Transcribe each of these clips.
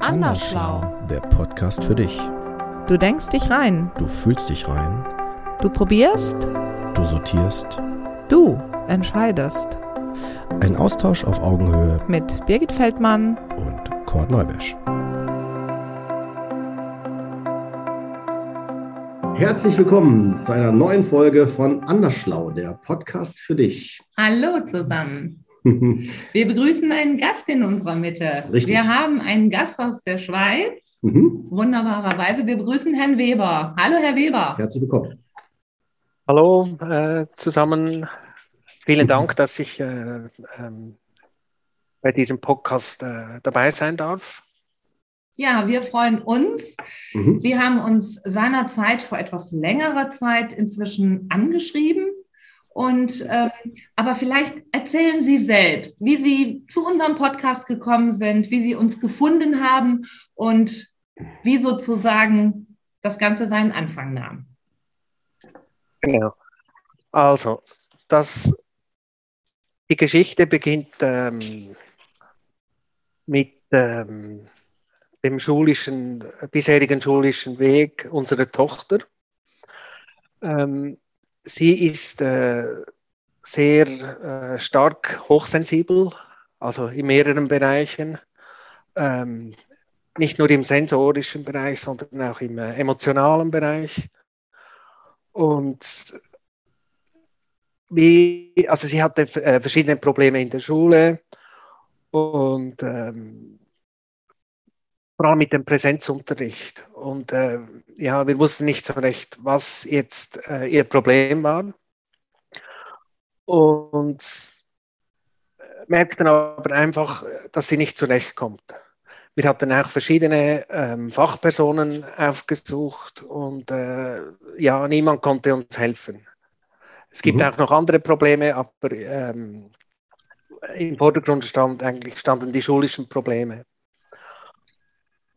Andersschlau. Der Podcast für dich. Du denkst dich rein. Du fühlst dich rein. Du probierst. Du sortierst. Du entscheidest. Ein Austausch auf Augenhöhe Mit Birgit Feldmann. und Kurt Neubesch. Herzlich willkommen zu einer neuen Folge von Andersschlau, der Podcast für dich. Hallo zusammen. Wir begrüßen einen Gast in unserer Mitte. Richtig. Wir haben einen Gast aus der Schweiz. Mhm. Wunderbarerweise. Wir begrüßen Herrn Weber. Hallo, Herr Weber. Herzlich willkommen. Hallo äh, zusammen. Vielen Dank, dass ich äh, ähm, bei diesem Podcast äh, dabei sein darf. Ja, wir freuen uns. Mhm. Sie haben uns seinerzeit vor etwas längerer Zeit inzwischen angeschrieben. Und ähm, aber vielleicht erzählen Sie selbst, wie Sie zu unserem Podcast gekommen sind, wie Sie uns gefunden haben und wie sozusagen das Ganze seinen Anfang nahm. Genau. Also, das, die Geschichte beginnt ähm, mit ähm, dem schulischen, bisherigen schulischen Weg unserer Tochter. Ähm, sie ist äh, sehr äh, stark hochsensibel, also in mehreren Bereichen. Ähm, nicht nur im sensorischen Bereich, sondern auch im äh, emotionalen Bereich. Und wie, also sie hatte äh, verschiedene Probleme in der Schule und ähm, vor allem mit dem Präsenzunterricht. Und äh, ja, wir wussten nicht so recht, was jetzt äh, ihr Problem war. Und merkten aber einfach, dass sie nicht zurechtkommt. Wir hatten auch verschiedene ähm, Fachpersonen aufgesucht und äh, ja, niemand konnte uns helfen. Es gibt Mhm. auch noch andere Probleme, aber ähm, im Vordergrund stand eigentlich standen die schulischen Probleme.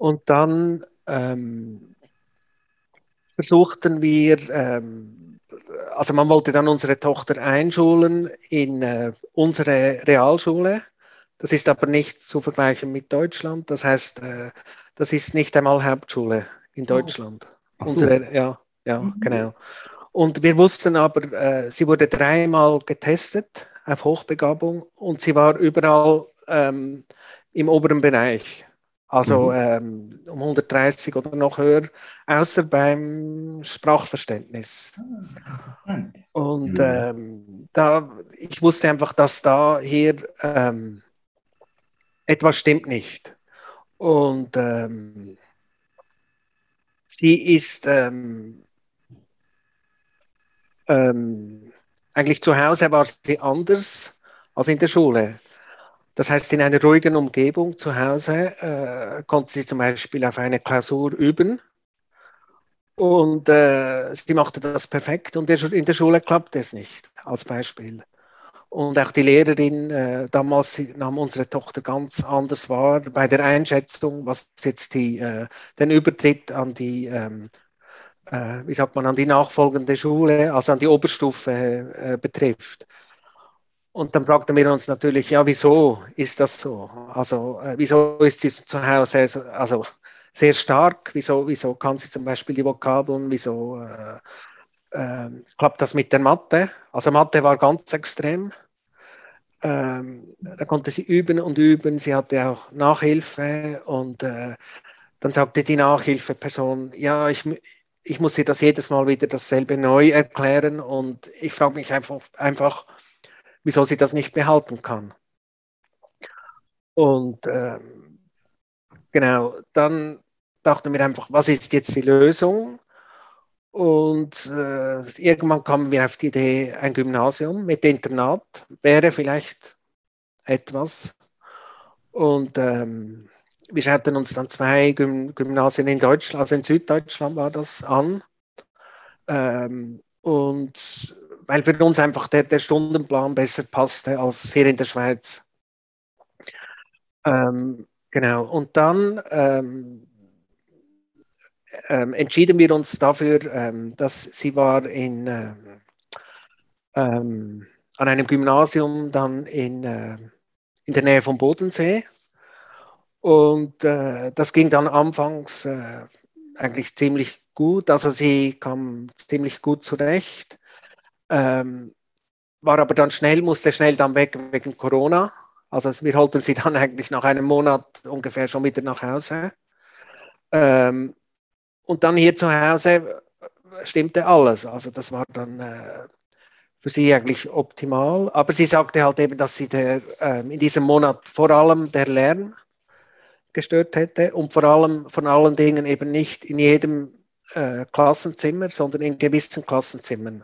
Und dann ähm, versuchten wir, ähm, also man wollte dann unsere Tochter einschulen in äh, unsere Realschule. Das ist aber nicht zu vergleichen mit Deutschland. Das heißt, äh, das ist nicht einmal Hauptschule in Deutschland. Ach so. Unsere, ja, ja, Mhm. genau. Und wir wussten aber, äh, sie wurde dreimal getestet auf Hochbegabung und sie war überall ähm, im oberen Bereich. Also Mhm. ähm, um 130 oder noch höher, außer beim Sprachverständnis. Und ähm, da, ich wusste einfach, dass da hier ähm, etwas stimmt nicht. Und ähm, sie ist ähm, ähm, eigentlich zu Hause war sie anders als in der Schule. Das heißt, in einer ruhigen Umgebung zu Hause äh, konnte sie zum Beispiel auf eine Klausur üben. Und äh, sie machte das perfekt und in der Schule klappte es nicht, als Beispiel. Und auch die Lehrerin äh, damals nahm unsere Tochter ganz anders wahr bei der Einschätzung, was jetzt die, äh, den Übertritt an die, ähm, äh, wie sagt man, an die nachfolgende Schule, also an die Oberstufe äh, betrifft. Und dann fragten wir uns natürlich, ja, wieso ist das so? Also, äh, wieso ist sie zu Hause so, also sehr stark? Wieso, wieso kann sie zum Beispiel die Vokabeln? Wieso äh, äh, klappt das mit der Mathe? Also, Mathe war ganz extrem. Ähm, da konnte sie üben und üben. Sie hatte auch Nachhilfe und äh, dann sagte die Nachhilfeperson, ja, ich, ich muss ihr das jedes Mal wieder dasselbe neu erklären und ich frage mich einfach, einfach wieso sie das nicht behalten kann. Und ähm, genau, dann dachten wir einfach, was ist jetzt die Lösung? Und äh, irgendwann kamen wir auf die Idee, ein Gymnasium mit Internat wäre vielleicht etwas. Und ähm, wir schauten uns dann zwei Gym Gymnasien in Deutschland, also in Süddeutschland war das an. Ähm, und weil für uns einfach der, der Stundenplan besser passte als hier in der Schweiz. Ähm, genau, und dann ähm, ähm, entschieden wir uns dafür, ähm, dass sie war in, ähm, ähm, an einem Gymnasium dann in, äh, in der Nähe vom Bodensee. Und äh, das ging dann anfangs äh, eigentlich ziemlich gut. Also sie kam ziemlich gut zurecht. Ähm, war aber dann schnell, musste schnell dann weg wegen Corona. Also wir holten sie dann eigentlich nach einem Monat ungefähr schon wieder nach Hause. Ähm, und dann hier zu Hause stimmte alles. Also das war dann äh, für sie eigentlich optimal. Aber sie sagte halt eben, dass sie der, äh, in diesem Monat vor allem der Lärm gestört hätte und vor allem von allen Dingen eben nicht in jedem äh, Klassenzimmer, sondern in gewissen Klassenzimmern.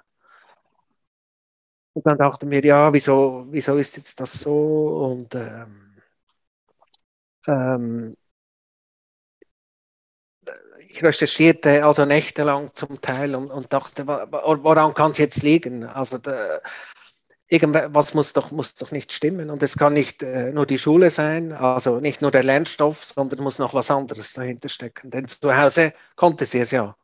Und dann dachten wir, ja, wieso, wieso ist jetzt das so? Und ähm, ähm, ich recherchierte also nächtelang zum Teil und, und dachte, woran kann es jetzt liegen? Also der, irgendwas muss doch, muss doch nicht stimmen und es kann nicht äh, nur die Schule sein, also nicht nur der Lernstoff, sondern muss noch was anderes dahinter stecken. Denn zu Hause konnte sie es ja.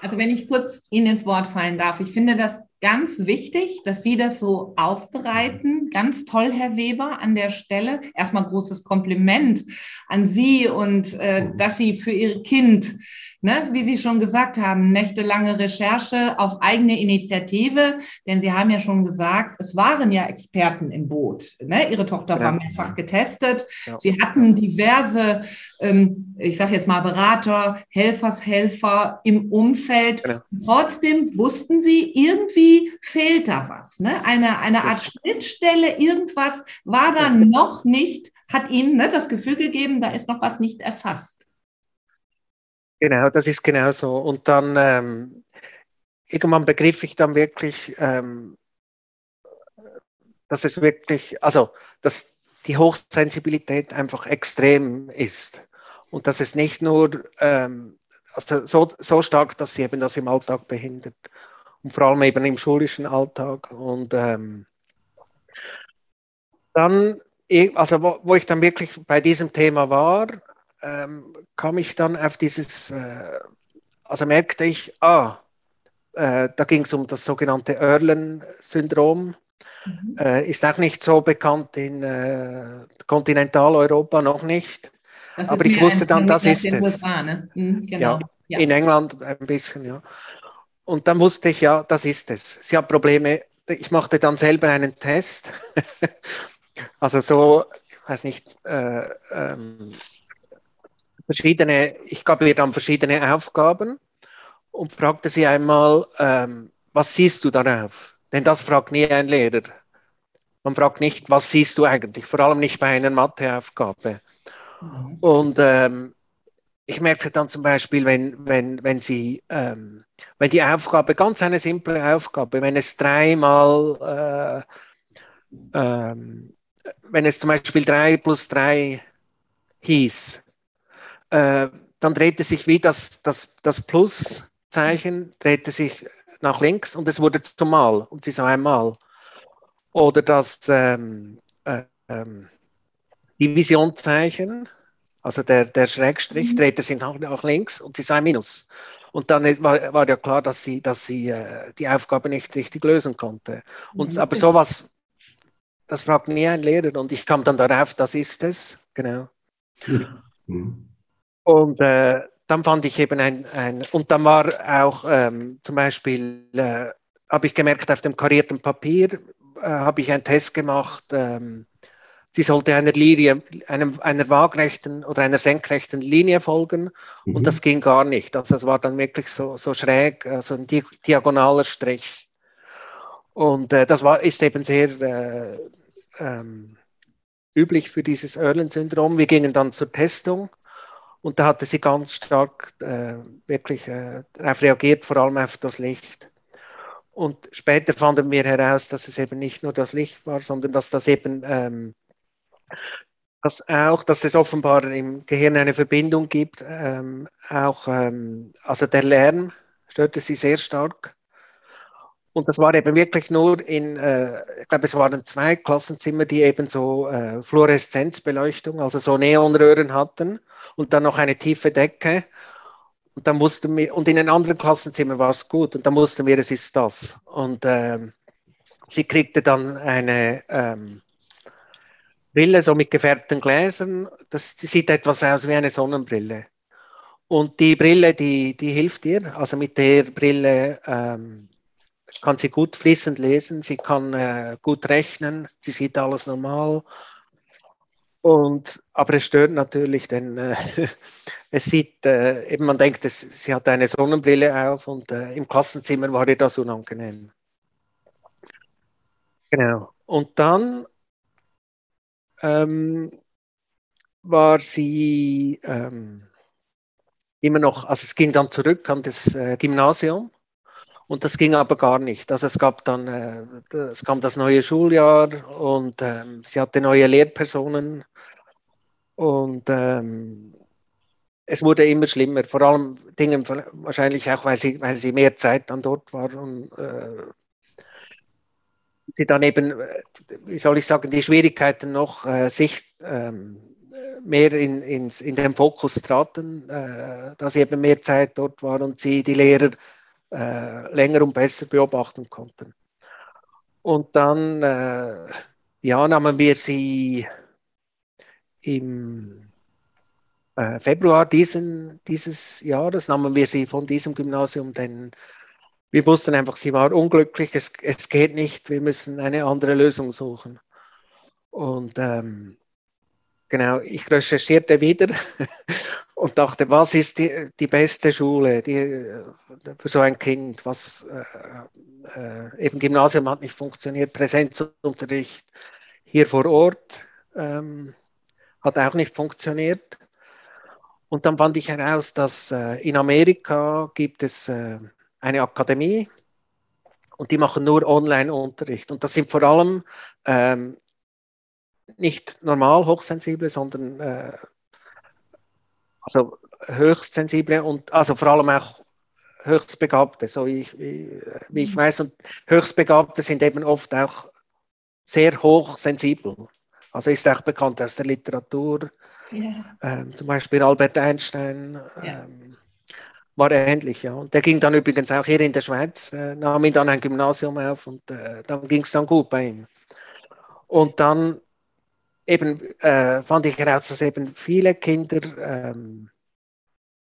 Also wenn ich kurz Ihnen ins Wort fallen darf, ich finde das ganz wichtig, dass Sie das so aufbereiten. Ganz toll, Herr Weber, an der Stelle. Erstmal großes Kompliment an Sie und äh, dass Sie für Ihr Kind, ne, wie Sie schon gesagt haben, nächtelange Recherche auf eigene Initiative, denn Sie haben ja schon gesagt, es waren ja Experten im Boot. Ne? Ihre Tochter ja. war mehrfach getestet. Ja. Sie hatten diverse, ähm, ich sage jetzt mal Berater, Helfershelfer im Umfeld. Ja. Trotzdem wussten Sie irgendwie, fehlt da was. Ne? Eine, eine Art Schnittstelle, irgendwas war da noch nicht, hat Ihnen ne, das Gefühl gegeben, da ist noch was nicht erfasst. Genau, das ist genau so. Und dann ähm, irgendwann begriff ich dann wirklich, ähm, dass es wirklich, also dass die Hochsensibilität einfach extrem ist und dass es nicht nur ähm, also so, so stark, dass sie eben das im Alltag behindert und vor allem eben im schulischen Alltag. Und ähm, dann, also wo, wo, ich dann wirklich bei diesem Thema war, ähm, kam ich dann auf dieses, äh, also merkte ich, ah, äh, da ging es um das sogenannte Erlen-Syndrom. Mhm. Äh, ist auch nicht so bekannt in äh, Kontinentaleuropa, noch nicht. Aber ich wusste dann, das ist es. USA, ne? mhm, genau. ja, ja, in England ein bisschen, ja. Und dann wusste ich, ja, das ist es. Sie hat Probleme. Ich machte dann selber einen Test. also so, ich weiß nicht, äh, ähm, verschiedene, ich gab ihr dann verschiedene Aufgaben und fragte sie einmal, ähm, was siehst du darauf? Denn das fragt nie ein Lehrer. Man fragt nicht, was siehst du eigentlich, vor allem nicht bei einer Matheaufgabe. Mhm. Und ähm, ich merke dann zum Beispiel, wenn, wenn, wenn, sie, ähm, wenn die Aufgabe, ganz eine simple Aufgabe, wenn es dreimal, äh, ähm, wenn es zum Beispiel 3 plus 3 hieß, äh, dann drehte sich wie das, das, das Pluszeichen, drehte sich nach links und es wurde zum Mal und sie sah einmal. Oder das ähm, äh, ähm, Divisionszeichen, also der, der Schrägstrich mhm. drehte sich nach, nach, links und sie sah ein Minus. Und dann war, war ja klar, dass sie, dass sie äh, die Aufgabe nicht richtig lösen konnte. Und, mhm. Aber sowas, das fragt nie ein Lehrer. Und ich kam dann darauf, das ist es. Genau. Mhm. Und äh, dann fand ich eben ein, ein und dann war auch ähm, zum Beispiel, äh, habe ich gemerkt, auf dem karierten Papier äh, habe ich einen Test gemacht, ähm, sie sollte einer Linie, einem, einer waagrechten oder einer senkrechten Linie folgen mhm. und das ging gar nicht. Also es war dann wirklich so, so schräg, also ein diagonaler Strich. Und äh, das war, ist eben sehr äh, ähm, üblich für dieses Erlen-Syndrom. Wir gingen dann zur Testung und da hatte sie ganz stark äh, wirklich äh, darauf reagiert, vor allem auf das Licht. Und später fanden wir heraus, dass es eben nicht nur das Licht war, sondern dass das eben ähm, dass auch, dass es offenbar im Gehirn eine Verbindung gibt, ähm, auch, ähm, also der Lärm störte sie sehr stark. Und das war eben wirklich nur in, äh, ich glaube, es waren zwei Klassenzimmer, die eben so äh, Fluoreszenzbeleuchtung, also so Neonröhren hatten und dann noch eine tiefe Decke. Und dann mussten wir, und in den anderen Klassenzimmern war es gut und dann mussten wir, es ist das. Und ähm, sie kriegte dann eine, ähm, Brille so mit gefärbten Gläsern. Das sieht etwas aus wie eine Sonnenbrille. Und die Brille, die, die hilft ihr. Also mit der Brille ähm, kann sie gut fließend lesen, sie kann äh, gut rechnen, sie sieht alles normal. Und, aber es stört natürlich, denn äh, es sieht, äh, eben man denkt, es, sie hat eine Sonnenbrille auf und äh, im Klassenzimmer war ihr das unangenehm. Genau. Und dann ähm, war sie ähm, immer noch, also es ging dann zurück an das äh, Gymnasium. Und das ging aber gar nicht. Also es gab dann, äh, es kam das neue Schuljahr und ähm, sie hatte neue Lehrpersonen. Und ähm, es wurde immer schlimmer, vor allem Dingen wahrscheinlich auch, weil sie, weil sie mehr Zeit dann dort war und äh, sie dann eben, wie soll ich sagen, die Schwierigkeiten noch äh, sich ähm, mehr in, in, in den Fokus traten, äh, dass eben mehr Zeit dort war und sie die Lehrer äh, länger und besser beobachten konnten. Und dann äh, ja, nahmen wir sie im äh, Februar diesen, dieses Jahres, nahmen wir sie von diesem Gymnasium, denn wir wussten einfach, sie war unglücklich, es, es geht nicht, wir müssen eine andere Lösung suchen. Und ähm, genau, ich recherchierte wieder und dachte, was ist die, die beste Schule die, für so ein Kind? Was äh, äh, eben Gymnasium hat nicht funktioniert, Präsenzunterricht hier vor Ort ähm, hat auch nicht funktioniert. Und dann fand ich heraus, dass äh, in Amerika gibt es äh, eine Akademie und die machen nur Online-Unterricht. Und das sind vor allem ähm, nicht normal hochsensible, sondern äh, also höchstsensible und also vor allem auch höchstbegabte, so wie ich, wie, wie ich mhm. weiß. Und höchstbegabte sind eben oft auch sehr hochsensibel. Also ist auch bekannt aus der Literatur. Ja. Ähm, zum Beispiel Albert Einstein. Ja. Ähm, war ähnlich, ja. Und der ging dann übrigens auch hier in der Schweiz, äh, nahm ihn dann ein Gymnasium auf und äh, dann ging es dann gut bei ihm. Und dann eben äh, fand ich heraus, dass eben viele Kinder, ähm,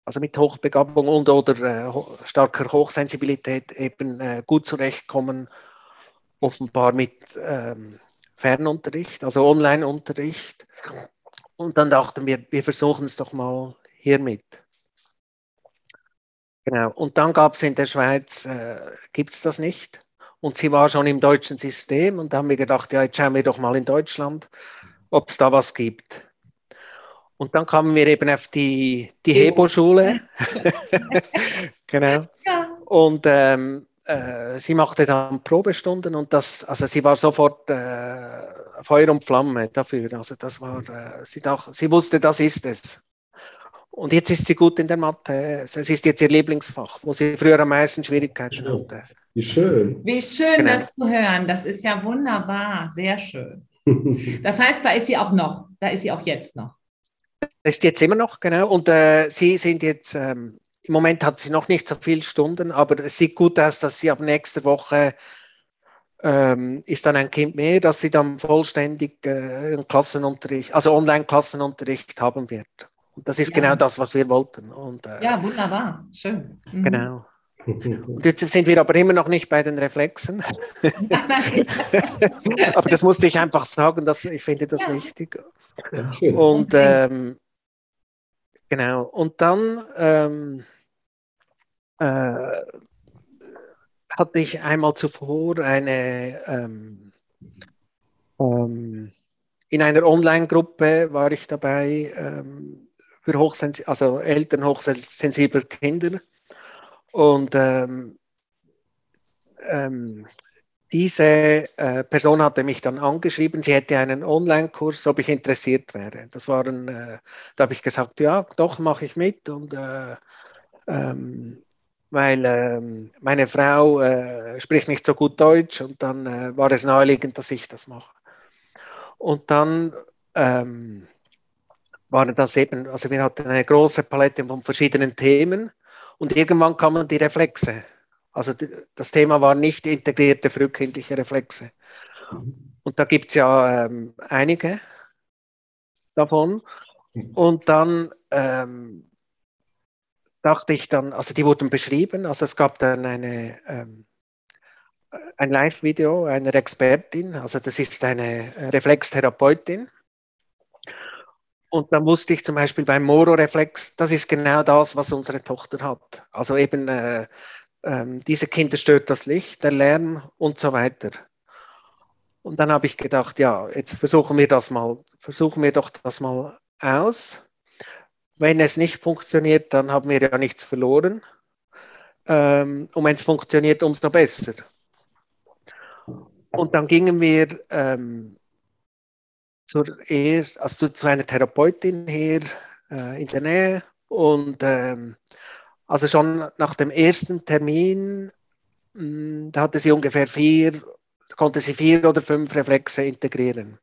also mit Hochbegabung und oder äh, starker Hochsensibilität eben äh, gut zurechtkommen, offenbar mit ähm, Fernunterricht, also Online-Unterricht. Und dann dachten wir, wir versuchen es doch mal hiermit. Genau. Und dann gab es in der Schweiz, äh, gibt es das nicht. Und sie war schon im deutschen System und da haben wir gedacht, ja, jetzt schauen wir doch mal in Deutschland, ob es da was gibt. Und dann kamen wir eben auf die, die Hebo-Schule. genau. Ja. Und ähm, äh, sie machte dann Probestunden und das, also sie war sofort äh, Feuer und Flamme dafür. Also das war, äh, sie, dacht, sie wusste, das ist es. Und jetzt ist sie gut in der Mathe. Es ist jetzt ihr Lieblingsfach, wo sie früher am meisten Schwierigkeiten hatte. Wie schön. Wie schön, genau. das zu hören. Das ist ja wunderbar. Sehr schön. Das heißt, da ist sie auch noch. Da ist sie auch jetzt noch. Das ist jetzt immer noch, genau. Und äh, Sie sind jetzt, ähm, im Moment hat sie noch nicht so viele Stunden, aber es sieht gut aus, dass sie ab nächster Woche ähm, ist dann ein Kind mehr, dass sie dann vollständig äh, Klassenunterricht, also Online-Klassenunterricht haben wird. Und das ist ja. genau das, was wir wollten. Und, äh, ja, wunderbar, schön. Mhm. Genau. Und jetzt sind wir aber immer noch nicht bei den Reflexen. aber das musste ich einfach sagen, dass ich finde das ja. wichtig. Ja, und ähm, genau, und dann ähm, äh, hatte ich einmal zuvor eine ähm, ähm in einer Online-Gruppe war ich dabei, ähm, für hochsens also Eltern hochsensibler Kinder. Und ähm, ähm, diese äh, Person hatte mich dann angeschrieben, sie hätte einen Online-Kurs, ob ich interessiert wäre. Das waren, äh, da habe ich gesagt, ja, doch, mache ich mit. Und äh, ähm, weil ähm, meine Frau äh, spricht nicht so gut Deutsch und dann äh, war es naheliegend, dass ich das mache. Und dann ähm, waren das eben, also wir hatten eine große Palette von verschiedenen Themen und irgendwann kamen die Reflexe. Also das Thema war nicht integrierte frühkindliche Reflexe. Und da gibt es ja ähm, einige. davon. Und dann ähm, dachte ich dann, also die wurden beschrieben, also es gab dann eine, ähm, ein Live-Video einer Expertin, also das ist eine Reflextherapeutin. Und dann wusste ich zum Beispiel beim Moro-Reflex, das ist genau das, was unsere Tochter hat. Also eben äh, äh, diese Kinder stört das Licht, der Lärm und so weiter. Und dann habe ich gedacht, ja, jetzt versuchen wir das mal, versuchen wir doch das mal aus. Wenn es nicht funktioniert, dann haben wir ja nichts verloren. Ähm, und wenn es funktioniert, umso besser. Und dann gingen wir ähm, zur also zu einer Therapeutin hier äh, in der Nähe und ähm, also schon nach dem ersten Termin, mh, hm, da hatte sie ungefähr vier, konnte sie vier oder fünf Reflexe integrieren.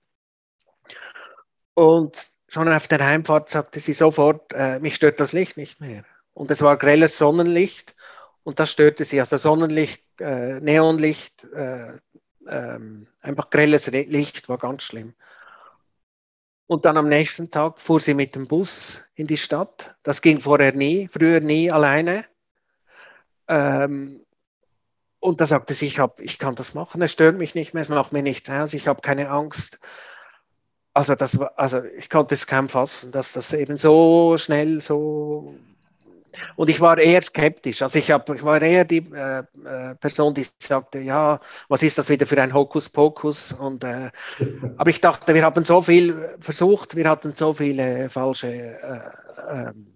Und schon auf der Heimfahrt sagte sie sofort, äh, mich stört das Licht nicht mehr. Und es war grelles Sonnenlicht und das störte sie. Also Sonnenlicht, äh, Neonlicht, äh, ähm, einfach grelles Licht war ganz schlimm. Und dann am nächsten Tag fuhr sie mit dem Bus in die Stadt. Das ging vorher nie, früher nie alleine. Ähm, und da sagte sie, ich, hab, ich kann das machen, es stört mich nicht mehr, es macht mir nichts aus, ich habe keine Angst. Also, das also ich konnte es kaum fassen, dass das eben so schnell so und ich war eher skeptisch. Also ich, hab, ich war eher die äh, äh, Person, die sagte, ja, was ist das wieder für ein Hokuspokus? Und, äh, aber ich dachte, wir haben so viel versucht, wir hatten so viele falsche, äh, ähm,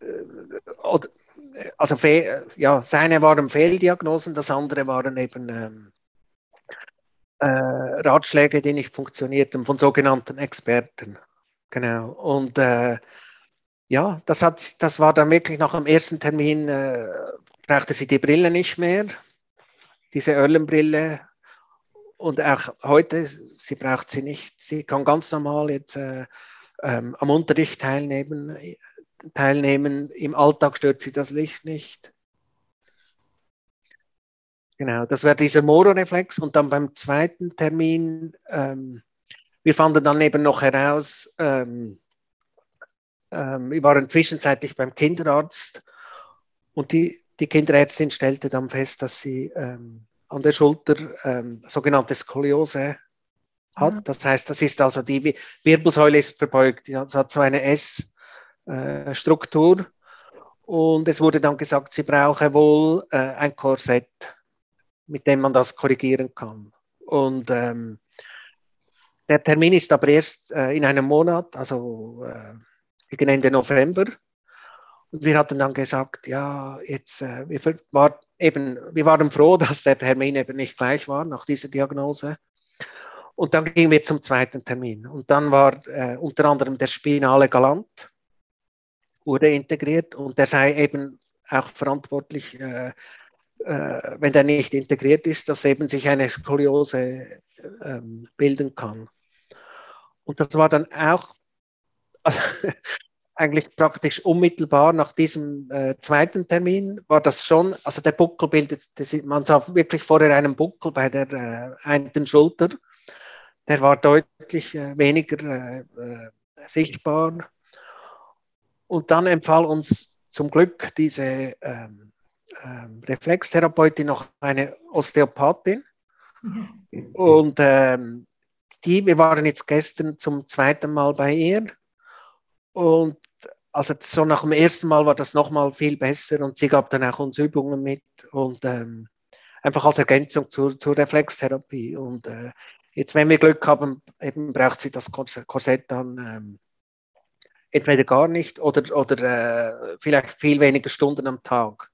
äh, also ja, seine waren Fehldiagnosen, das andere waren eben ähm, äh, Ratschläge, die nicht funktionierten von sogenannten Experten. Genau. Und ja, das, hat, das war dann wirklich nach dem ersten Termin, äh, brauchte sie die Brille nicht mehr, diese Erlenbrille. Und auch heute, sie braucht sie nicht. Sie kann ganz normal jetzt äh, ähm, am Unterricht teilnehmen, teilnehmen. Im Alltag stört sie das Licht nicht. Genau, das wäre dieser Moro-Reflex. Und dann beim zweiten Termin, ähm, wir fanden dann eben noch heraus, ähm, ähm, wir waren zwischenzeitlich beim Kinderarzt und die, die Kinderärztin stellte dann fest, dass sie ähm, an der Schulter ähm, sogenannte Skoliose hat. Ja. Das heißt, das ist also die Wirbelsäule ist verbeugt, es hat so eine S-Struktur. Äh, und es wurde dann gesagt, sie brauche wohl äh, ein Korsett, mit dem man das korrigieren kann. Und ähm, der Termin ist aber erst äh, in einem Monat, also äh, gegen Ende November. Und wir hatten dann gesagt, ja, jetzt, äh, wir, war eben, wir waren froh, dass der Termin eben nicht gleich war nach dieser Diagnose. Und dann gingen wir zum zweiten Termin. Und dann war äh, unter anderem der spinale Galant, wurde integriert und der sei eben auch verantwortlich, äh, äh, wenn der nicht integriert ist, dass eben sich eine Skoliose ähm, bilden kann. Und das war dann auch eigentlich praktisch unmittelbar nach diesem äh, zweiten Termin war das schon, also der Buckel bildet, das, man sah wirklich vorher einen Buckel bei der äh, einen Schulter, der war deutlich äh, weniger äh, äh, sichtbar. Und dann empfahl uns zum Glück diese ähm, ähm, Reflextherapeutin noch eine Osteopathin. Ja. Und ähm, die, wir waren jetzt gestern zum zweiten Mal bei ihr und also so nach dem ersten Mal war das nochmal viel besser und sie gab dann auch uns Übungen mit und ähm, einfach als Ergänzung zur, zur Reflextherapie. Und äh, jetzt, wenn wir Glück haben, eben braucht sie das Korsett dann ähm, entweder gar nicht oder, oder äh, vielleicht viel weniger Stunden am Tag.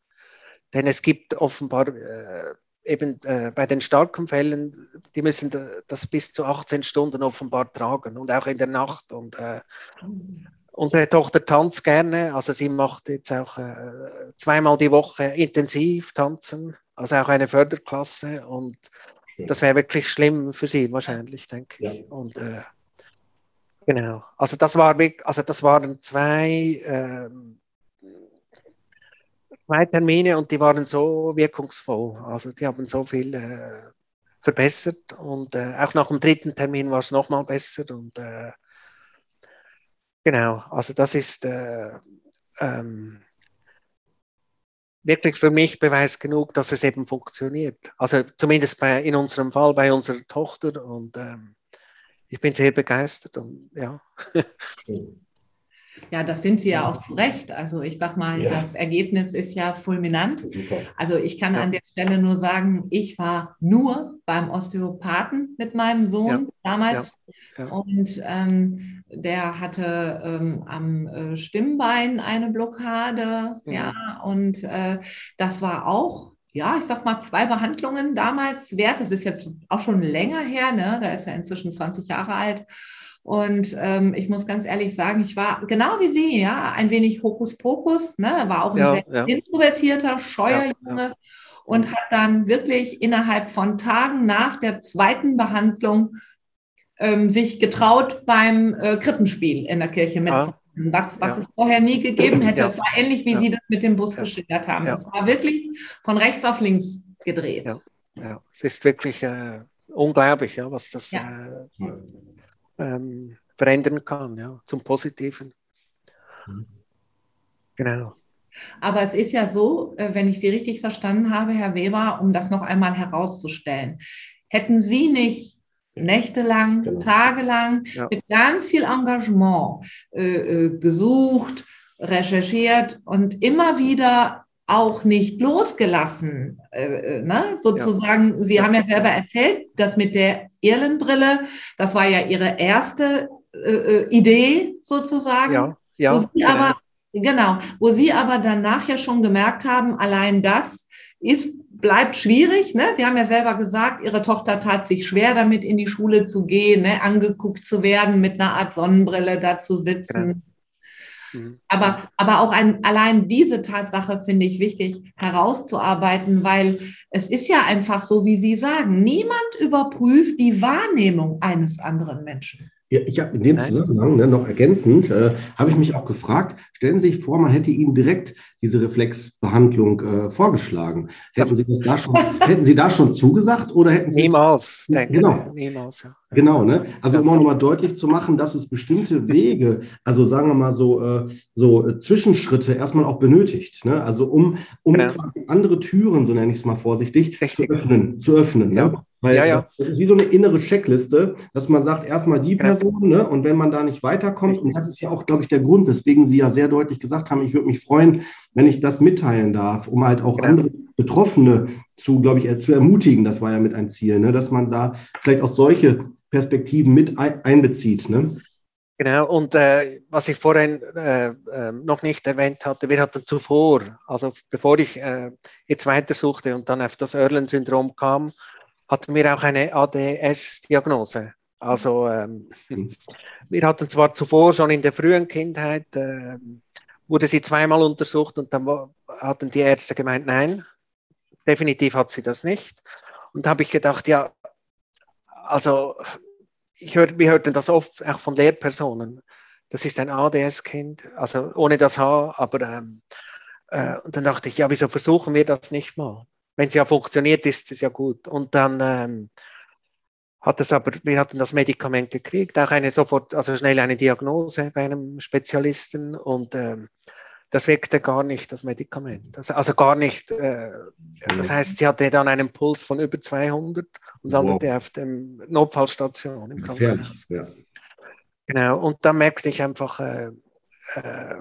Denn es gibt offenbar äh, eben äh, bei den starken Fällen, die müssen das bis zu 18 Stunden offenbar tragen und auch in der Nacht. Und äh, Unsere Tochter tanzt gerne, also sie macht jetzt auch äh, zweimal die Woche intensiv tanzen, also auch eine Förderklasse. Und Schön. das wäre wirklich schlimm für sie wahrscheinlich, denke ja. ich. Und äh, genau, also das war also das waren zwei, äh, zwei Termine und die waren so wirkungsvoll, also die haben so viel äh, verbessert. Und äh, auch nach dem dritten Termin war es nochmal besser. Und äh, Genau, also das ist äh, ähm, wirklich für mich Beweis genug, dass es eben funktioniert. Also zumindest bei, in unserem Fall bei unserer Tochter und ähm, ich bin sehr begeistert und ja. Ja, das sind sie ja auch zu Recht. Also ich sag mal, ja. das Ergebnis ist ja fulminant. Super. Also ich kann ja. an der Stelle nur sagen, ich war nur beim Osteopathen mit meinem Sohn ja. damals. Und ähm, der hatte ähm, am äh, Stimmbein eine Blockade. Mhm. Ja, und äh, das war auch ja, ich sag mal, zwei Behandlungen damals wert. Das ist jetzt auch schon länger her, ne? Da ist er inzwischen 20 Jahre alt. Und ähm, ich muss ganz ehrlich sagen, ich war genau wie Sie, ja, ein wenig Hokuspokus, ne? war auch ein ja, sehr ja. introvertierter, scheuer Junge ja, und hat dann wirklich innerhalb von Tagen nach der zweiten Behandlung ähm, sich getraut beim äh, Krippenspiel in der Kirche mitzumachen. Was, was es vorher nie gegeben hätte. Es war ähnlich, wie Sie das mit dem Bus geschildert haben. Es war wirklich von rechts auf links gedreht. Ja, es ist wirklich äh, unglaublich, ja, was das äh, ähm, verändern kann, ja, zum Positiven. Mhm. Genau. Aber es ist ja so, äh, wenn ich Sie richtig verstanden habe, Herr Weber, um das noch einmal herauszustellen, hätten Sie nicht nächtelang, genau. tagelang ja. mit ganz viel Engagement äh, äh gesucht, recherchiert und immer wieder auch nicht losgelassen. Äh, äh, ne? Sozusagen, ja. Sie ja. haben ja selber erzählt, dass mit der Irlenbrille, das war ja Ihre erste äh, äh Idee sozusagen. Ja, ja. Wo Sie genau. aber, genau, wo Sie aber danach ja schon gemerkt haben, allein das ist bleibt schwierig. Ne? Sie haben ja selber gesagt, Ihre Tochter tat sich schwer damit, in die Schule zu gehen, ne? angeguckt zu werden, mit einer Art Sonnenbrille da zu sitzen. Genau. Mhm. Aber, aber auch ein, allein diese Tatsache finde ich wichtig herauszuarbeiten, weil es ist ja einfach so, wie Sie sagen, niemand überprüft die Wahrnehmung eines anderen Menschen. Ich habe in dem Zusammenhang ne, noch ergänzend, äh, habe ich mich auch gefragt, stellen Sie sich vor, man hätte Ihnen direkt diese Reflexbehandlung äh, vorgeschlagen. Hätten Sie, das da schon, hätten Sie da schon zugesagt oder hätten Sie... Niemals, denke genau. Niemals, ja. Genau, ne? Also um auch nochmal deutlich zu machen, dass es bestimmte Wege, also sagen wir mal so, äh, so äh, Zwischenschritte erstmal auch benötigt. Ne? Also um, um genau. quasi andere Türen, so nenne ich es mal vorsichtig, Richtig. zu öffnen. Zu öffnen ne? ja. ne? Weil ja, ja. das ist wie so eine innere Checkliste, dass man sagt, erstmal die Person, ne? und wenn man da nicht weiterkommt, und das ist ja auch, glaube ich, der Grund, weswegen Sie ja sehr deutlich gesagt haben, ich würde mich freuen, wenn ich das mitteilen darf, um halt auch ja. andere Betroffene zu, glaube ich, zu ermutigen, das war ja mit ein Ziel, ne? dass man da vielleicht auch solche Perspektiven mit einbezieht. Ne? Genau, und äh, was ich vorhin äh, äh, noch nicht erwähnt hatte, wir hatten zuvor, also bevor ich äh, jetzt weitersuchte und dann auf das Erlen-Syndrom kam, hatten wir auch eine ADS-Diagnose. Also ähm, mhm. wir hatten zwar zuvor schon in der frühen Kindheit, äh, wurde sie zweimal untersucht und dann hatten die Ärzte gemeint, nein, definitiv hat sie das nicht. Und da habe ich gedacht, ja, also ich hör, wir hörten das oft auch von Lehrpersonen. Das ist ein ADS-Kind, also ohne das H, aber ähm, äh, und dann dachte ich, ja, wieso versuchen wir das nicht mal? Wenn es ja funktioniert, ist es ja gut. Und dann ähm, hat es aber, wir hatten das Medikament gekriegt, auch eine sofort, also schnell eine Diagnose bei einem Spezialisten und ähm, das wirkte gar nicht, das Medikament. Das, also gar nicht. Äh, das heißt, sie hatte dann einen Puls von über 200 und landete wow. auf der Notfallstation im Krankenhaus. Ja. Genau, und da merkte ich einfach, äh, äh,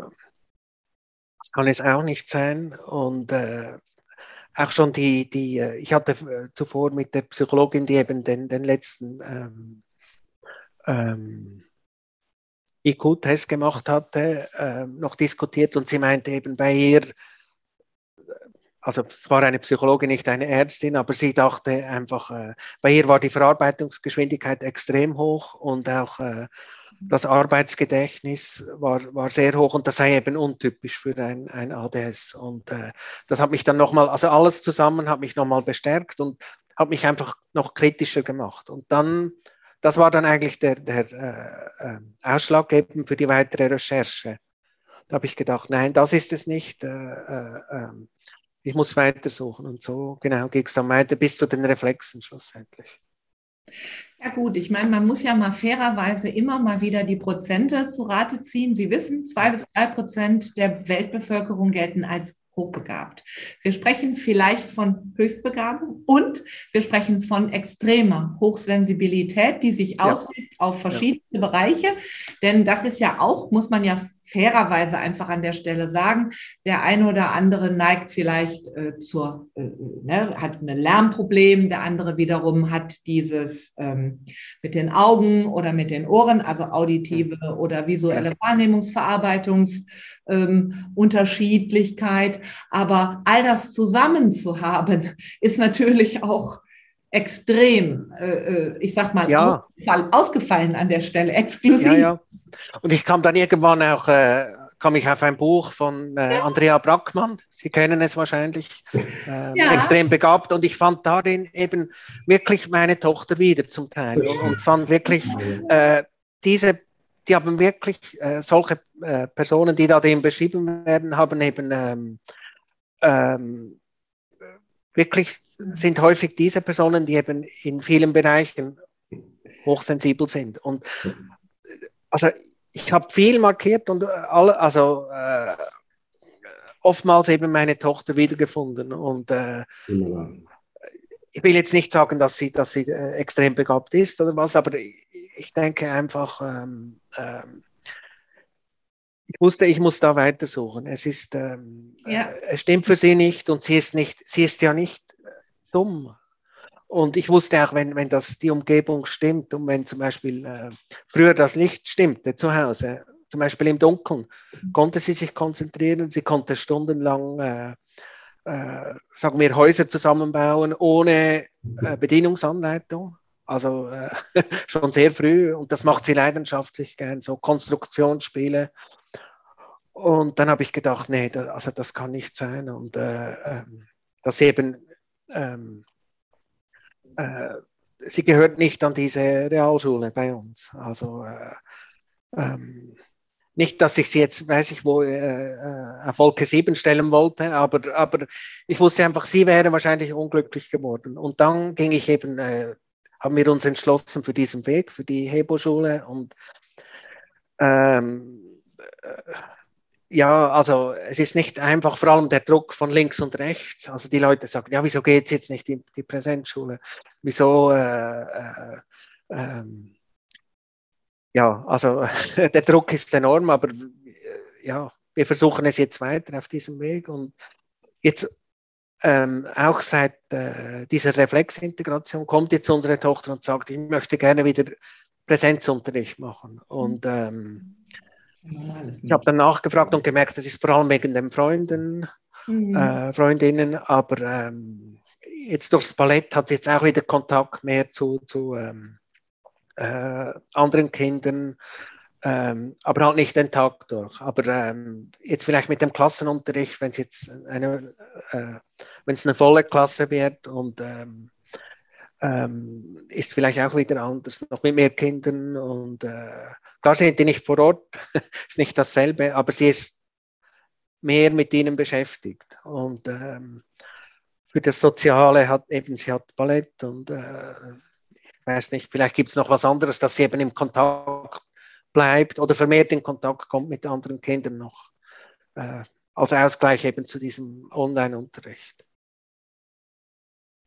das kann es auch nicht sein. Und äh, auch schon die, die, äh, ich hatte äh, zuvor mit der Psychologin, die eben den, den letzten ähm, ähm, IQ-Test gemacht hatte, äh, noch diskutiert und sie meinte eben bei ihr, also es war eine Psychologin, nicht eine Ärztin, aber sie dachte einfach, äh, bei ihr war die Verarbeitungsgeschwindigkeit extrem hoch und auch äh, das Arbeitsgedächtnis war, war sehr hoch und das sei eben untypisch für ein, ein ADS. Und äh, das hat mich dann nochmal, also alles zusammen hat mich nochmal bestärkt und hat mich einfach noch kritischer gemacht. Und dann, das war dann eigentlich der, der äh, äh, Ausschlaggebend für die weitere Recherche. Da habe ich gedacht, nein, das ist es nicht. Äh, äh, ähm, ich muss weitersuchen. Und so genau ging es dann weiter bis zu den Reflexen schlussendlich. Ja gut, ich meine, man muss ja mal fairerweise immer mal wieder die Prozente zu Rate ziehen. Sie wissen, zwei bis drei Prozent der Weltbevölkerung gelten als hochbegabt. Wir sprechen vielleicht von Höchstbegabung und wir sprechen von extremer Hochsensibilität, die sich ja. auswirkt auf verschiedene ja. Bereiche. Denn das ist ja auch, muss man ja fairerweise einfach an der Stelle sagen, der eine oder andere neigt vielleicht äh, zur, äh, ne, hat ein Lärmproblem, der andere wiederum hat dieses ähm, mit den Augen oder mit den Ohren, also auditive oder visuelle Wahrnehmungsverarbeitungsunterschiedlichkeit. Ähm, Aber all das zusammen zu haben, ist natürlich auch extrem, äh, äh ich sag mal, ja. ausgefallen an der Stelle, exklusiv. Ja, ja. Und ich kam dann irgendwann auch, äh, kam ich auf ein Buch von äh, Andrea Brackmann, Sie kennen es wahrscheinlich, äh, ja. extrem begabt. Und ich fand darin eben wirklich meine Tochter wieder zum Teil und, fand wirklich äh, diese, die haben wirklich äh, solche Personen, die da eben beschrieben werden, haben eben ähm, ähm, wirklich sind häufig diese Personen, die eben in vielen Bereichen hochsensibel sind. Und also ich habe viel markiert und alle, also äh, oftmals eben meine Tochter wiedergefunden. Und äh, ich will jetzt nicht sagen, dass sie, dass sie äh, extrem begabt ist oder was, aber ich, ich denke einfach, ähm, ähm, ich wusste, ich muss da weitersuchen. Es ist, ähm, ja. äh, es stimmt für sie nicht und sie ist nicht, sie ist ja nicht dumm. Und ich wusste auch, wenn, wenn das die Umgebung stimmt und wenn zum Beispiel äh, früher das Licht stimmte zu Hause, zum Beispiel im Dunkeln, konnte sie sich konzentrieren, sie konnte stundenlang, äh, äh, sagen wir, Häuser zusammenbauen ohne äh, Bedienungsanleitung. Also äh, schon sehr früh und das macht sie leidenschaftlich gern, so Konstruktionsspiele. Und dann habe ich gedacht, nee, das, also das kann nicht sein. Und äh, ähm, dass eben ähm, äh, sie gehört nicht an diese Realschule bei uns. Also äh, ähm, nicht, dass ich sie jetzt, weiß ich wo, äh, äh auf Wolke 7 stellen wollte, aber, aber ich wusste einfach, sie wäre wahrscheinlich unglücklich geworden. Und dann ging ich eben, äh, haben wir uns entschlossen für diesen Weg, für die Hebo-Schule und ähm, äh, ja, also es ist nicht einfach vor allem der Druck von links und rechts. Also die Leute sagen, ja, wieso geht es jetzt nicht in die Präsenzschule? Wieso? Äh, äh, ähm, ja, also der Druck ist enorm, aber äh, ja, wir versuchen es jetzt weiter auf diesem Weg und jetzt ähm, auch seit äh, dieser Reflexintegration kommt jetzt unsere Tochter und sagt, ich möchte gerne wieder Präsenzunterricht machen und ähm, ich habe dann nachgefragt und gemerkt, das ist vor allem wegen den Freunden, mhm. äh, Freundinnen, aber ähm, jetzt durchs Ballett hat sie jetzt auch wieder Kontakt mehr zu, zu ähm, äh, anderen Kindern, ähm, aber halt nicht den Tag durch. Aber ähm, jetzt vielleicht mit dem Klassenunterricht, wenn es jetzt eine, äh, wenn es eine volle Klasse wird und ähm, ähm, ist vielleicht auch wieder anders, noch mit mehr Kindern und äh, da sind die nicht vor Ort, ist nicht dasselbe, aber sie ist mehr mit ihnen beschäftigt. Und ähm, für das Soziale hat eben, sie hat Ballett und äh, ich weiß nicht, vielleicht gibt es noch was anderes, dass sie eben im Kontakt bleibt oder vermehrt in Kontakt kommt mit anderen Kindern noch, äh, als Ausgleich eben zu diesem Online-Unterricht.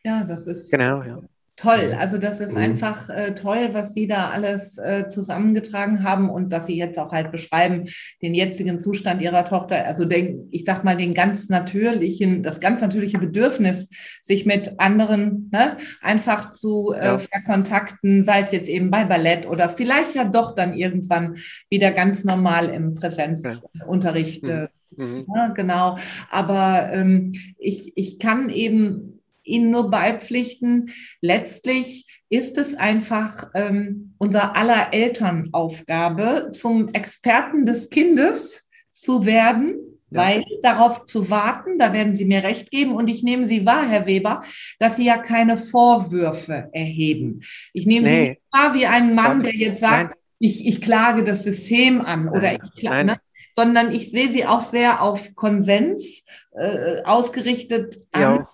Ja, das ist genau, ja toll. Also das ist mhm. einfach äh, toll, was Sie da alles äh, zusammengetragen haben und dass Sie jetzt auch halt beschreiben, den jetzigen Zustand Ihrer Tochter, also den, ich sag mal, den ganz natürlichen, das ganz natürliche Bedürfnis, sich mit anderen ne, einfach zu äh, ja. verkontakten, sei es jetzt eben bei Ballett oder vielleicht ja doch dann irgendwann wieder ganz normal im Präsenzunterricht. Äh, mhm. Ja, genau. Aber ähm, ich, ich kann eben Ihnen nur beipflichten. Letztlich ist es einfach ähm, unser aller Elternaufgabe, zum Experten des Kindes zu werden, ja. weil darauf zu warten, da werden Sie mir recht geben und ich nehme Sie wahr, Herr Weber, dass Sie ja keine Vorwürfe erheben. Ich nehme nee. Sie wahr wie ein Mann, der jetzt sagt, ich, ich, klage das System an oder ich klage, ne? sondern ich sehe Sie auch sehr auf Konsens äh, ausgerichtet an.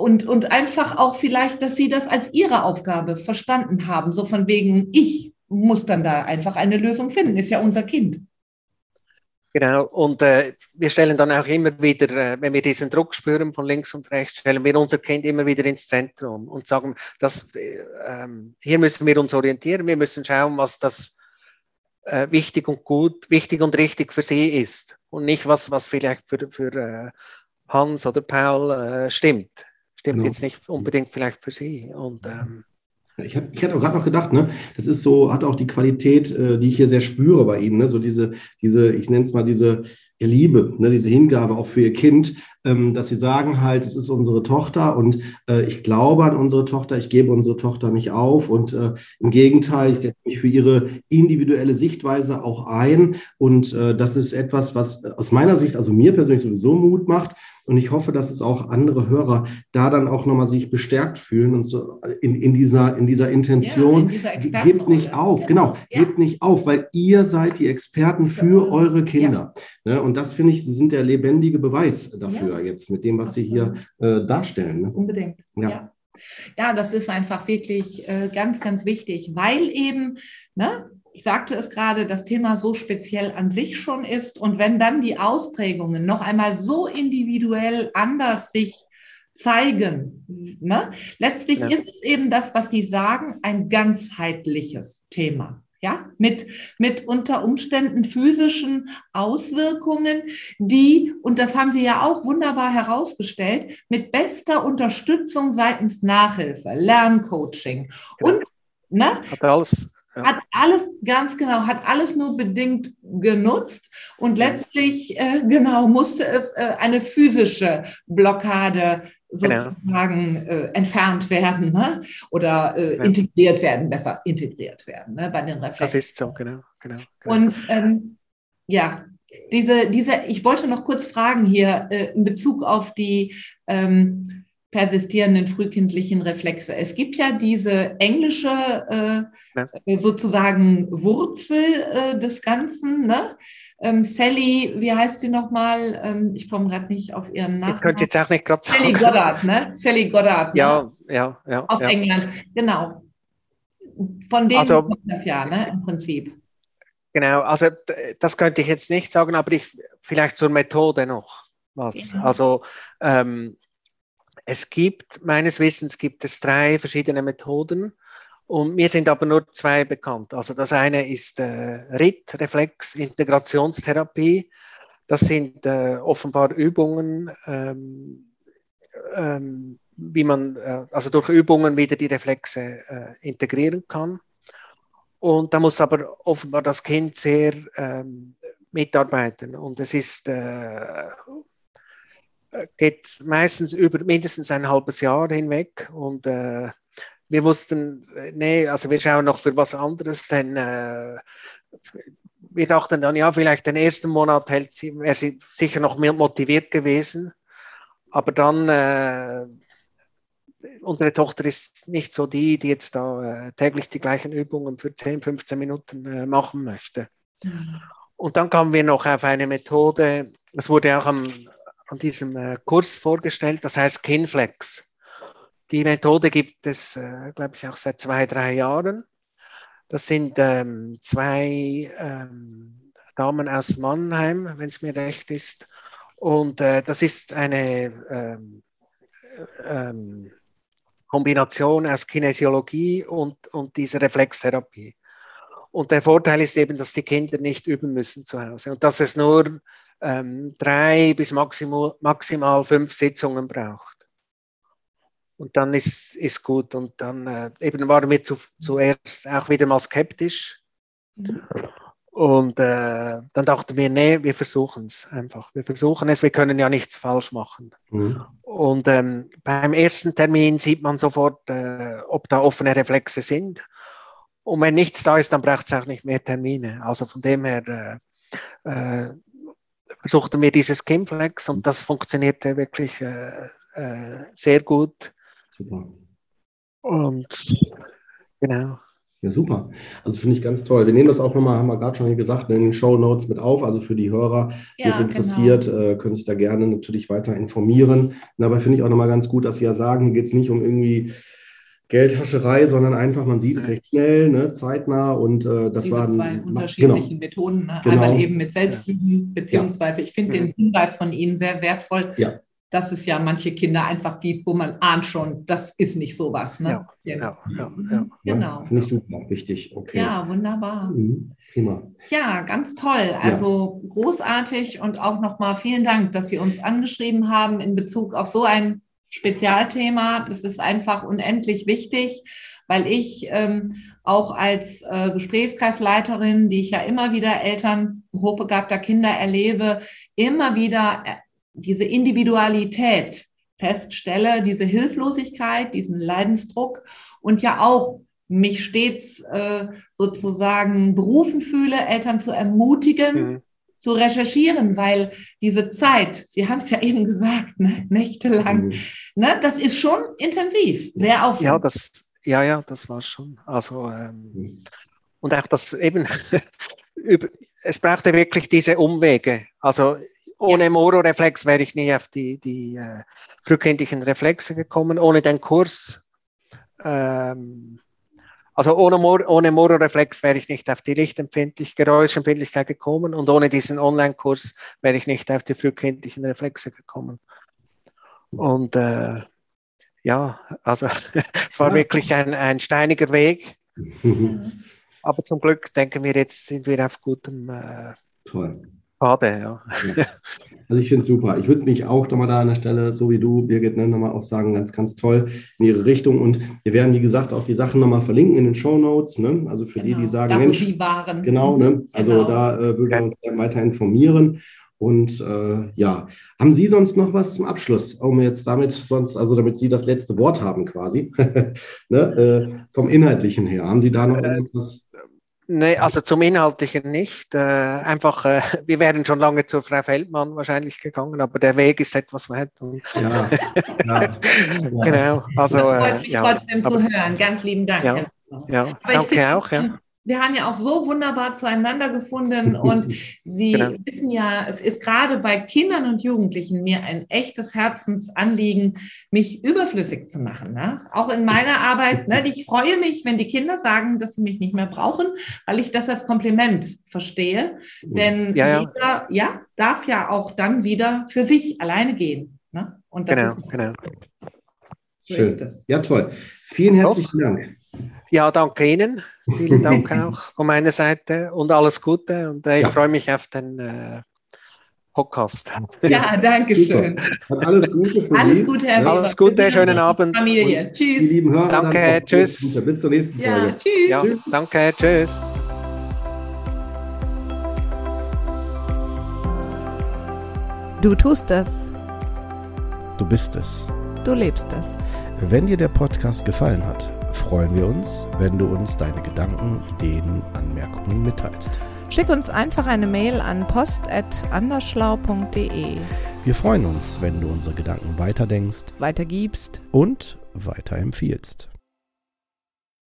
Und, und einfach auch vielleicht, dass Sie das als Ihre Aufgabe verstanden haben, so von wegen, ich muss dann da einfach eine Lösung finden, ist ja unser Kind. Genau, und äh, wir stellen dann auch immer wieder, äh, wenn wir diesen Druck spüren von links und rechts, stellen wir unser Kind immer wieder ins Zentrum und sagen, dass, äh, ähm, hier müssen wir uns orientieren, wir müssen schauen, was das äh, wichtig und gut, wichtig und richtig für sie ist. Und nicht was, was vielleicht für, für äh, Hans oder Paul äh, stimmt. Stimmt genau. jetzt nicht unbedingt vielleicht für sie. Und ähm, ich, hab, ich hätte auch gerade noch gedacht, ne, das ist so, hat auch die Qualität, äh, die ich hier sehr spüre bei Ihnen, ne, so diese, diese, ich nenne es mal diese Liebe, ne, diese Hingabe auch für Ihr Kind, ähm, dass Sie sagen halt, es ist unsere Tochter und äh, ich glaube an unsere Tochter, ich gebe unsere Tochter nicht auf und äh, im Gegenteil, ich setze mich für ihre individuelle Sichtweise auch ein und äh, das ist etwas, was aus meiner Sicht, also mir persönlich sowieso Mut macht, und ich hoffe, dass es auch andere Hörer da dann auch nochmal sich bestärkt fühlen und so in, in, dieser, in dieser Intention. Ja, in dieser gebt nicht auf, genau, ja. gebt nicht auf, weil ihr seid die Experten für eure Kinder. Ja. Ne? Und das finde ich, sie sind der lebendige Beweis dafür jetzt mit dem, was Absolut. sie hier äh, darstellen. Ne? Unbedingt. ja. Ja, das ist einfach wirklich äh, ganz, ganz wichtig, weil eben, ne, ich sagte es gerade, das Thema so speziell an sich schon ist. Und wenn dann die Ausprägungen noch einmal so individuell anders sich zeigen, ne? letztlich ja. ist es eben das, was Sie sagen, ein ganzheitliches Thema. Ja, mit, mit unter Umständen physischen Auswirkungen, die, und das haben Sie ja auch wunderbar herausgestellt, mit bester Unterstützung seitens Nachhilfe, Lerncoaching genau. und ne? Hat alles ja. Hat alles, ganz genau, hat alles nur bedingt genutzt und letztlich, äh, genau, musste es äh, eine physische Blockade. Sozusagen genau. äh, entfernt werden ne? oder äh, ja. integriert werden, besser integriert werden ne? bei den Reflexen. Das ist so, genau. genau, genau. Und ähm, ja, diese, diese, ich wollte noch kurz fragen hier äh, in Bezug auf die ähm, persistierenden frühkindlichen Reflexe. Es gibt ja diese englische äh, ja. Sozusagen Wurzel äh, des Ganzen. Ne? Ähm, Sally, wie heißt sie nochmal? Ähm, ich komme gerade nicht auf ihren Namen. Ich könnte jetzt auch nicht gerade sagen. Sally Goddard, ne? Sally Goddard. Ja, ne? ja, ja. Aus ja. England, genau. Von denen also, kommt das ja, ne? Im Prinzip. Genau, also das könnte ich jetzt nicht sagen, aber ich vielleicht zur Methode noch was. Ja. Also ähm, es gibt, meines Wissens gibt es drei verschiedene Methoden und mir sind aber nur zwei bekannt. Also das eine ist äh, RIT, Reflex-Integrationstherapie. Das sind äh, offenbar Übungen, ähm, ähm, wie man äh, also durch Übungen wieder die Reflexe äh, integrieren kann. Und da muss aber offenbar das Kind sehr ähm, mitarbeiten. Und es ist äh, geht meistens über mindestens ein halbes Jahr hinweg und äh, wir wussten, nee, also wir schauen noch für was anderes, denn äh, wir dachten dann, ja, vielleicht den ersten Monat hält sie, wäre sie sicher noch mehr motiviert gewesen, aber dann, äh, unsere Tochter ist nicht so die, die jetzt da äh, täglich die gleichen Übungen für 10, 15 Minuten äh, machen möchte. Mhm. Und dann kamen wir noch auf eine Methode, es wurde auch am, an diesem äh, Kurs vorgestellt, das heißt Kinflex. Die Methode gibt es, äh, glaube ich, auch seit zwei, drei Jahren. Das sind ähm, zwei ähm, Damen aus Mannheim, wenn es mir recht ist. Und äh, das ist eine ähm, ähm Kombination aus Kinesiologie und, und dieser Reflextherapie. Und der Vorteil ist eben, dass die Kinder nicht üben müssen zu Hause und dass es nur ähm, drei bis maximal, maximal fünf Sitzungen braucht. Und dann ist, ist gut. Und dann äh, eben waren wir zu, zuerst auch wieder mal skeptisch. Mhm. Und äh, dann dachten wir, nee, wir versuchen es einfach. Wir versuchen es, wir können ja nichts falsch machen. Mhm. Und ähm, beim ersten Termin sieht man sofort, äh, ob da offene Reflexe sind. Und wenn nichts da ist, dann braucht es auch nicht mehr Termine. Also von dem her äh, äh versuchten wir dieses Kimflex und das funktionierte wirklich äh, äh, sehr gut. Super. Und genau. Ja, super. Also finde ich ganz toll. Wir nehmen das auch nochmal, haben wir gerade schon gesagt, in den Show Notes mit auf. Also für die Hörer, die ja, es interessiert, genau. äh, können sich da gerne natürlich weiter informieren. Und dabei finde ich auch nochmal ganz gut, dass Sie ja sagen, hier geht es nicht um irgendwie Geldhascherei, sondern einfach, man sieht es recht schnell, ne, zeitnah und äh, das Diese waren zwei unterschiedlichen genau. Methoden. Ne? Genau. Einmal eben mit Selbstlügen, beziehungsweise ich finde ja. den Hinweis von Ihnen sehr wertvoll. Ja dass es ja manche Kinder einfach gibt, wo man ahnt schon, das ist nicht sowas. Ne? Ja, ja, ja, ja. Genau. Finde ich super, wichtig. Okay. Ja, wunderbar. Mhm. Prima. Ja, ganz toll. Also ja. großartig und auch nochmal vielen Dank, dass Sie uns angeschrieben haben in Bezug auf so ein Spezialthema. Es ist einfach unendlich wichtig, weil ich ähm, auch als äh, Gesprächskreisleiterin, die ich ja immer wieder Eltern hochbegabter Kinder erlebe, immer wieder diese Individualität feststelle, diese Hilflosigkeit, diesen Leidensdruck und ja auch mich stets äh, sozusagen berufen fühle, Eltern zu ermutigen, mhm. zu recherchieren, weil diese Zeit, Sie haben es ja eben gesagt, ne, nächtelang, mhm. ne, das ist schon intensiv, sehr aufwendig. Ja, das, ja, ja, das war schon. Also ähm, und auch das eben, es brauchte wirklich diese Umwege. Also ohne ja. Moro-Reflex wäre ich nie auf die, die äh, frühkindlichen Reflexe gekommen, ohne den Kurs. Ähm, also ohne, Mor ohne Moro-Reflex wäre ich nicht auf die Lichtempfindlich Geräuschempfindlichkeit gekommen und ohne diesen Online-Kurs wäre ich nicht auf die frühkindlichen Reflexe gekommen. Und äh, ja, also es war ja. wirklich ein, ein steiniger Weg. Aber zum Glück denken wir, jetzt sind wir auf gutem äh, Toll. Schade, ja. Also ich finde es super. Ich würde mich auch nochmal da an der Stelle, so wie du, Birgit, ne, nochmal auch sagen, ganz, ganz toll in ihre Richtung. Und wir werden, wie gesagt, auch die Sachen nochmal verlinken in den Show Notes. Ne? Also für genau. die, die genau. sagen, da, Mensch, die waren. Genau, ne? also genau. da äh, würden wir uns weiter informieren. Und äh, ja, haben Sie sonst noch was zum Abschluss, um jetzt damit sonst, also damit Sie das letzte Wort haben quasi, ne? äh, vom Inhaltlichen her. Haben Sie da noch äh, irgendwas? Nee, also zum Inhaltlichen nicht. Äh, einfach, äh, wir wären schon lange zur Frau Feldmann wahrscheinlich gegangen, aber der Weg ist etwas weit. Ja, ja, genau. Also, das freut äh, mich ja, trotzdem aber, zu hören. Ganz lieben Dank. Ja, ja. danke auch. Ja wir haben ja auch so wunderbar zueinander gefunden und Sie genau. wissen ja, es ist gerade bei Kindern und Jugendlichen mir ein echtes Herzensanliegen, mich überflüssig zu machen. Ne? Auch in meiner Arbeit. Ne? Ich freue mich, wenn die Kinder sagen, dass sie mich nicht mehr brauchen, weil ich das als Kompliment verstehe. Denn ja, ja. jeder ja, darf ja auch dann wieder für sich alleine gehen. Ne? Und das genau, ist genau. So Schön. ist es. Ja, toll. Vielen herzlichen. Dank. Ja, danke Ihnen. Vielen Dank auch von meiner Seite und alles Gute. Und äh, ich ja. freue mich auf den äh, Podcast. Ja, danke schön. Alles Gute für Alles Gute, Herr ja. Alles Gute, schönen Abend. Familie. Und tschüss. Die lieben Hörer, danke, tschüss. Bis zur nächsten Folge. Ja, tschüss. Ja, tschüss. Danke, tschüss. Du tust es. Du bist es. Du lebst es. Wenn dir der Podcast gefallen hat, freuen wir uns, wenn du uns deine Gedanken, Ideen, Anmerkungen mitteilst. Schick uns einfach eine Mail an post.anderschlau.de. Wir freuen uns, wenn du unsere Gedanken weiterdenkst, weitergibst und weiterempfiehlst.